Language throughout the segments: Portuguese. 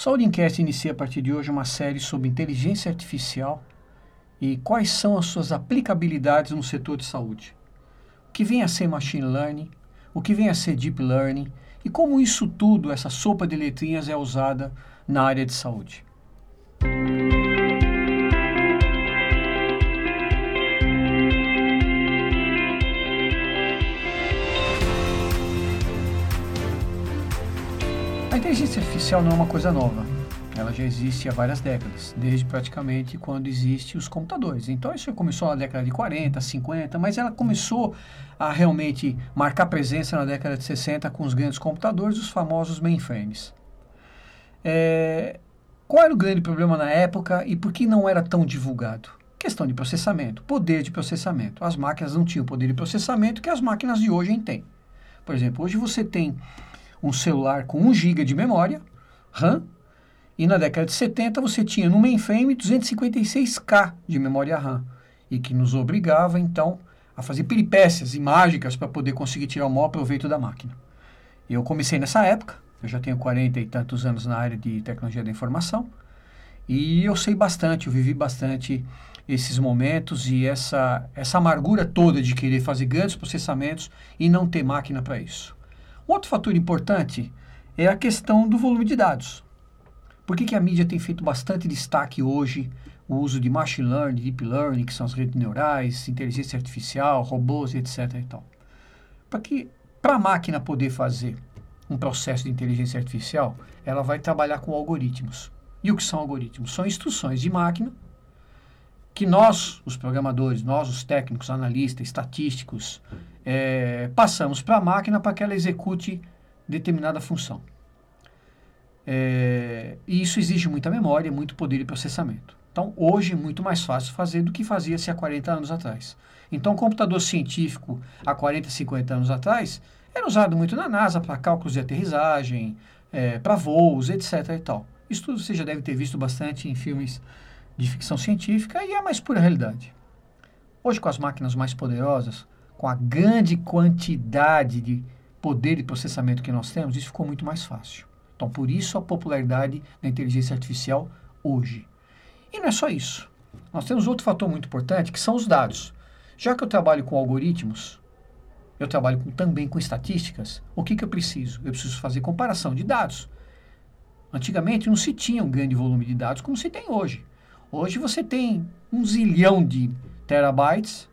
Saúde Enquete inicia a partir de hoje uma série sobre inteligência artificial e quais são as suas aplicabilidades no setor de saúde. O que vem a ser machine learning, o que vem a ser deep learning e como isso tudo, essa sopa de letrinhas, é usada na área de saúde. A inteligência artificial não é uma coisa nova. Ela já existe há várias décadas, desde praticamente quando existem os computadores. Então isso começou na década de 40, 50, mas ela começou a realmente marcar presença na década de 60 com os grandes computadores, os famosos mainframes. É, qual era o grande problema na época e por que não era tão divulgado? Questão de processamento, poder de processamento. As máquinas não tinham poder de processamento que as máquinas de hoje têm. Por exemplo, hoje você tem um celular com 1 GB de memória RAM e na década de 70 você tinha no mainframe 256K de memória RAM e que nos obrigava então a fazer peripécias e mágicas para poder conseguir tirar o maior proveito da máquina. Eu comecei nessa época, eu já tenho 40 e tantos anos na área de tecnologia da informação e eu sei bastante, eu vivi bastante esses momentos e essa, essa amargura toda de querer fazer grandes processamentos e não ter máquina para isso. Outro fator importante é a questão do volume de dados. Por que, que a mídia tem feito bastante destaque hoje o uso de machine learning, deep learning, que são as redes neurais, inteligência artificial, robôs, etc. E tal? Para que para a máquina poder fazer um processo de inteligência artificial, ela vai trabalhar com algoritmos. E o que são algoritmos? São instruções de máquina que nós, os programadores, nós, os técnicos, analistas, estatísticos, é, passamos para a máquina para que ela execute determinada função. É, e isso exige muita memória, muito poder de processamento. Então, hoje é muito mais fácil fazer do que fazia-se há 40 anos atrás. Então, o computador científico, há 40, 50 anos atrás, era usado muito na NASA para cálculos de aterrissagem, é, para voos, etc. E tal. Isso tudo você já deve ter visto bastante em filmes de ficção científica e é a mais pura realidade. Hoje, com as máquinas mais poderosas, com a grande quantidade de poder de processamento que nós temos, isso ficou muito mais fácil. Então, por isso a popularidade da inteligência artificial hoje. E não é só isso. Nós temos outro fator muito importante, que são os dados. Já que eu trabalho com algoritmos, eu trabalho com, também com estatísticas, o que, que eu preciso? Eu preciso fazer comparação de dados. Antigamente não se tinha um grande volume de dados como se tem hoje. Hoje você tem um zilhão de terabytes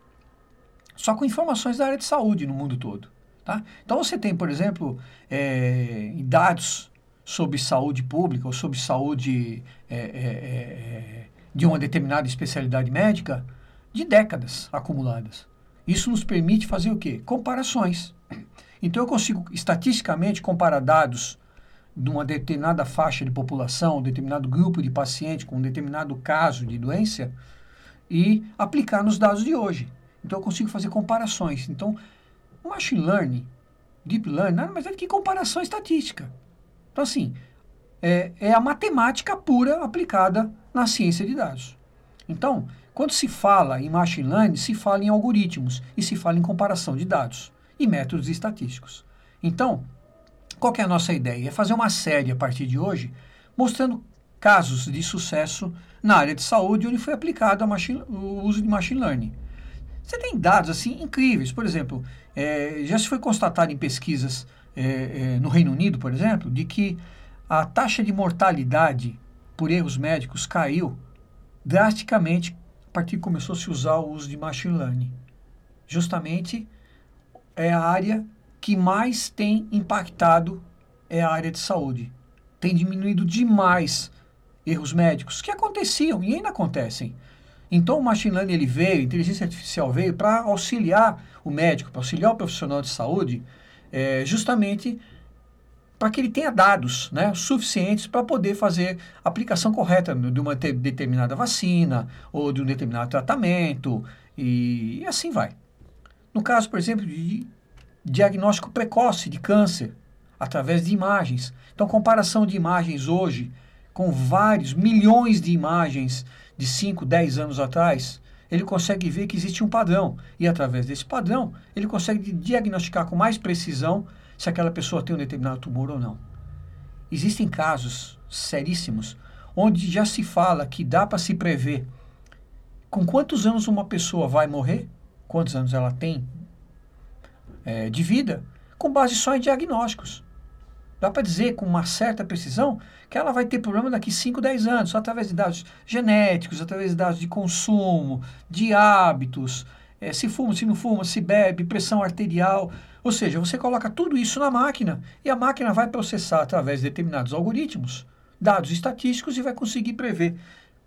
só com informações da área de saúde no mundo todo. Tá? Então você tem, por exemplo, é, dados sobre saúde pública ou sobre saúde é, é, de uma determinada especialidade médica de décadas acumuladas. Isso nos permite fazer o quê? Comparações. Então eu consigo estatisticamente comparar dados de uma determinada faixa de população, um determinado grupo de pacientes com um determinado caso de doença e aplicar nos dados de hoje. Então eu consigo fazer comparações. Então, machine learning, deep learning, nada mais é do que comparação estatística. Então, assim, é, é a matemática pura aplicada na ciência de dados. Então, quando se fala em machine learning, se fala em algoritmos e se fala em comparação de dados e métodos estatísticos. Então, qual é a nossa ideia? É fazer uma série a partir de hoje mostrando casos de sucesso na área de saúde onde foi aplicado machine, o uso de machine learning. Você tem dados assim incríveis. Por exemplo, é, já se foi constatado em pesquisas é, é, no Reino Unido, por exemplo, de que a taxa de mortalidade por erros médicos caiu drasticamente a partir que começou a se usar o uso de machine learning. Justamente é a área que mais tem impactado é a área de saúde. Tem diminuído demais erros médicos que aconteciam e ainda acontecem. Então o machine learning ele veio, a inteligência artificial veio para auxiliar o médico, para auxiliar o profissional de saúde, é, justamente para que ele tenha dados né, suficientes para poder fazer a aplicação correta de uma determinada vacina ou de um determinado tratamento e, e assim vai. No caso, por exemplo, de diagnóstico precoce de câncer através de imagens. Então, comparação de imagens hoje com vários milhões de imagens de 5, 10 anos atrás, ele consegue ver que existe um padrão. E através desse padrão, ele consegue diagnosticar com mais precisão se aquela pessoa tem um determinado tumor ou não. existem casos seríssimos onde já se fala que dá para se prever com quantos anos uma pessoa vai morrer, quantos anos ela tem é, de vida, com base só em diagnósticos. Dá para dizer com uma certa precisão que ela vai ter problema daqui 5, 10 anos, só através de dados genéticos, através de dados de consumo, de hábitos, é, se fuma, se não fuma, se bebe, pressão arterial. Ou seja, você coloca tudo isso na máquina e a máquina vai processar através de determinados algoritmos dados estatísticos e vai conseguir prever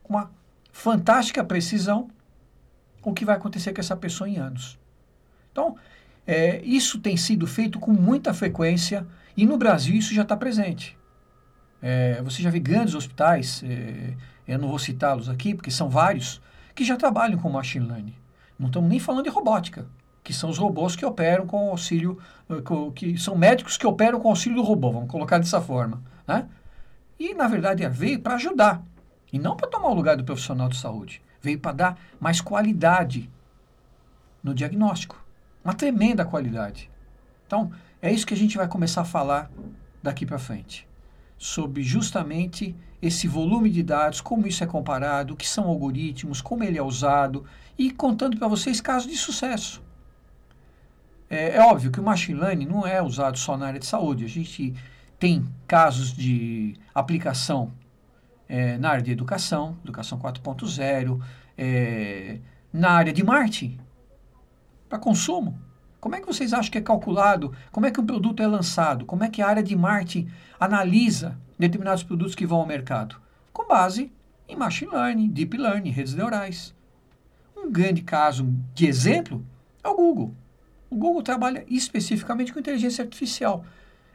com uma fantástica precisão o que vai acontecer com essa pessoa em anos. Então, é, isso tem sido feito com muita frequência e no Brasil isso já está presente. É, você já vê grandes hospitais, é, eu não vou citá-los aqui porque são vários, que já trabalham com machine learning. Não estamos nem falando de robótica, que são os robôs que operam com auxílio, que são médicos que operam com auxílio do robô, vamos colocar dessa forma. Né? E, na verdade, veio para ajudar. E não para tomar o lugar do profissional de saúde. Veio para dar mais qualidade no diagnóstico. Uma tremenda qualidade. Então, é isso que a gente vai começar a falar daqui para frente. Sobre justamente esse volume de dados, como isso é comparado, o que são algoritmos, como ele é usado e contando para vocês casos de sucesso. É, é, óbvio que o machine learning não é usado só na área de saúde. A gente tem casos de aplicação é, na área de educação, educação 4.0, é, na área de marketing, para consumo. Como é que vocês acham que é calculado? Como é que um produto é lançado? Como é que a área de marketing analisa determinados produtos que vão ao mercado? Com base em machine learning, deep learning, redes neurais. Um grande caso de exemplo é o Google. O Google trabalha especificamente com inteligência artificial.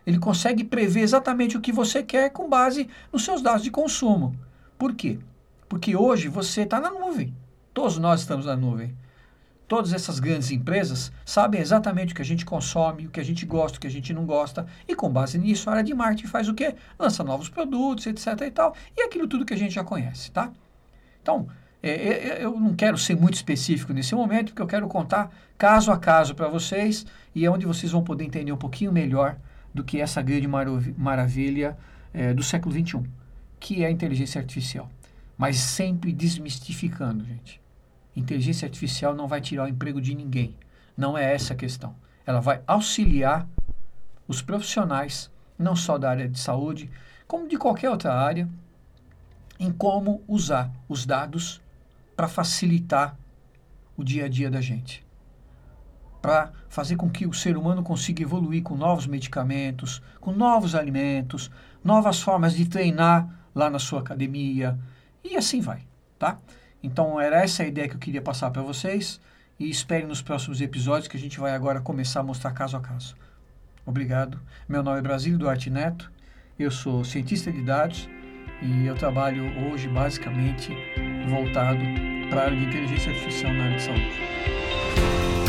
Ele consegue prever exatamente o que você quer com base nos seus dados de consumo. Por quê? Porque hoje você está na nuvem. Todos nós estamos na nuvem. Todas essas grandes empresas sabem exatamente o que a gente consome, o que a gente gosta, o que a gente não gosta, e com base nisso, a área de marketing faz o quê? Lança novos produtos, etc. e tal, e aquilo tudo que a gente já conhece, tá? Então, é, é, é eu não quero ser muito específico nesse momento, porque eu quero contar caso a caso para vocês, e é onde vocês vão poder entender um pouquinho melhor do que essa grande maravilha é, do século XXI, que é a inteligência artificial. Mas sempre desmistificando, gente. Inteligência artificial não vai tirar o emprego de ninguém. Não é essa a questão. Ela vai auxiliar os profissionais, não só da área de saúde, como de qualquer outra área, em como usar os dados para facilitar o dia a dia da gente para fazer com que o ser humano consiga evoluir com novos medicamentos, com novos alimentos, novas formas de treinar lá na sua academia e assim vai, tá? Então era essa a ideia que eu queria passar para vocês e espere nos próximos episódios que a gente vai agora começar a mostrar caso a caso. Obrigado. Meu nome é Brasílio Duarte Neto, eu sou cientista de dados e eu trabalho hoje basicamente voltado para a área de inteligência artificial na área de saúde.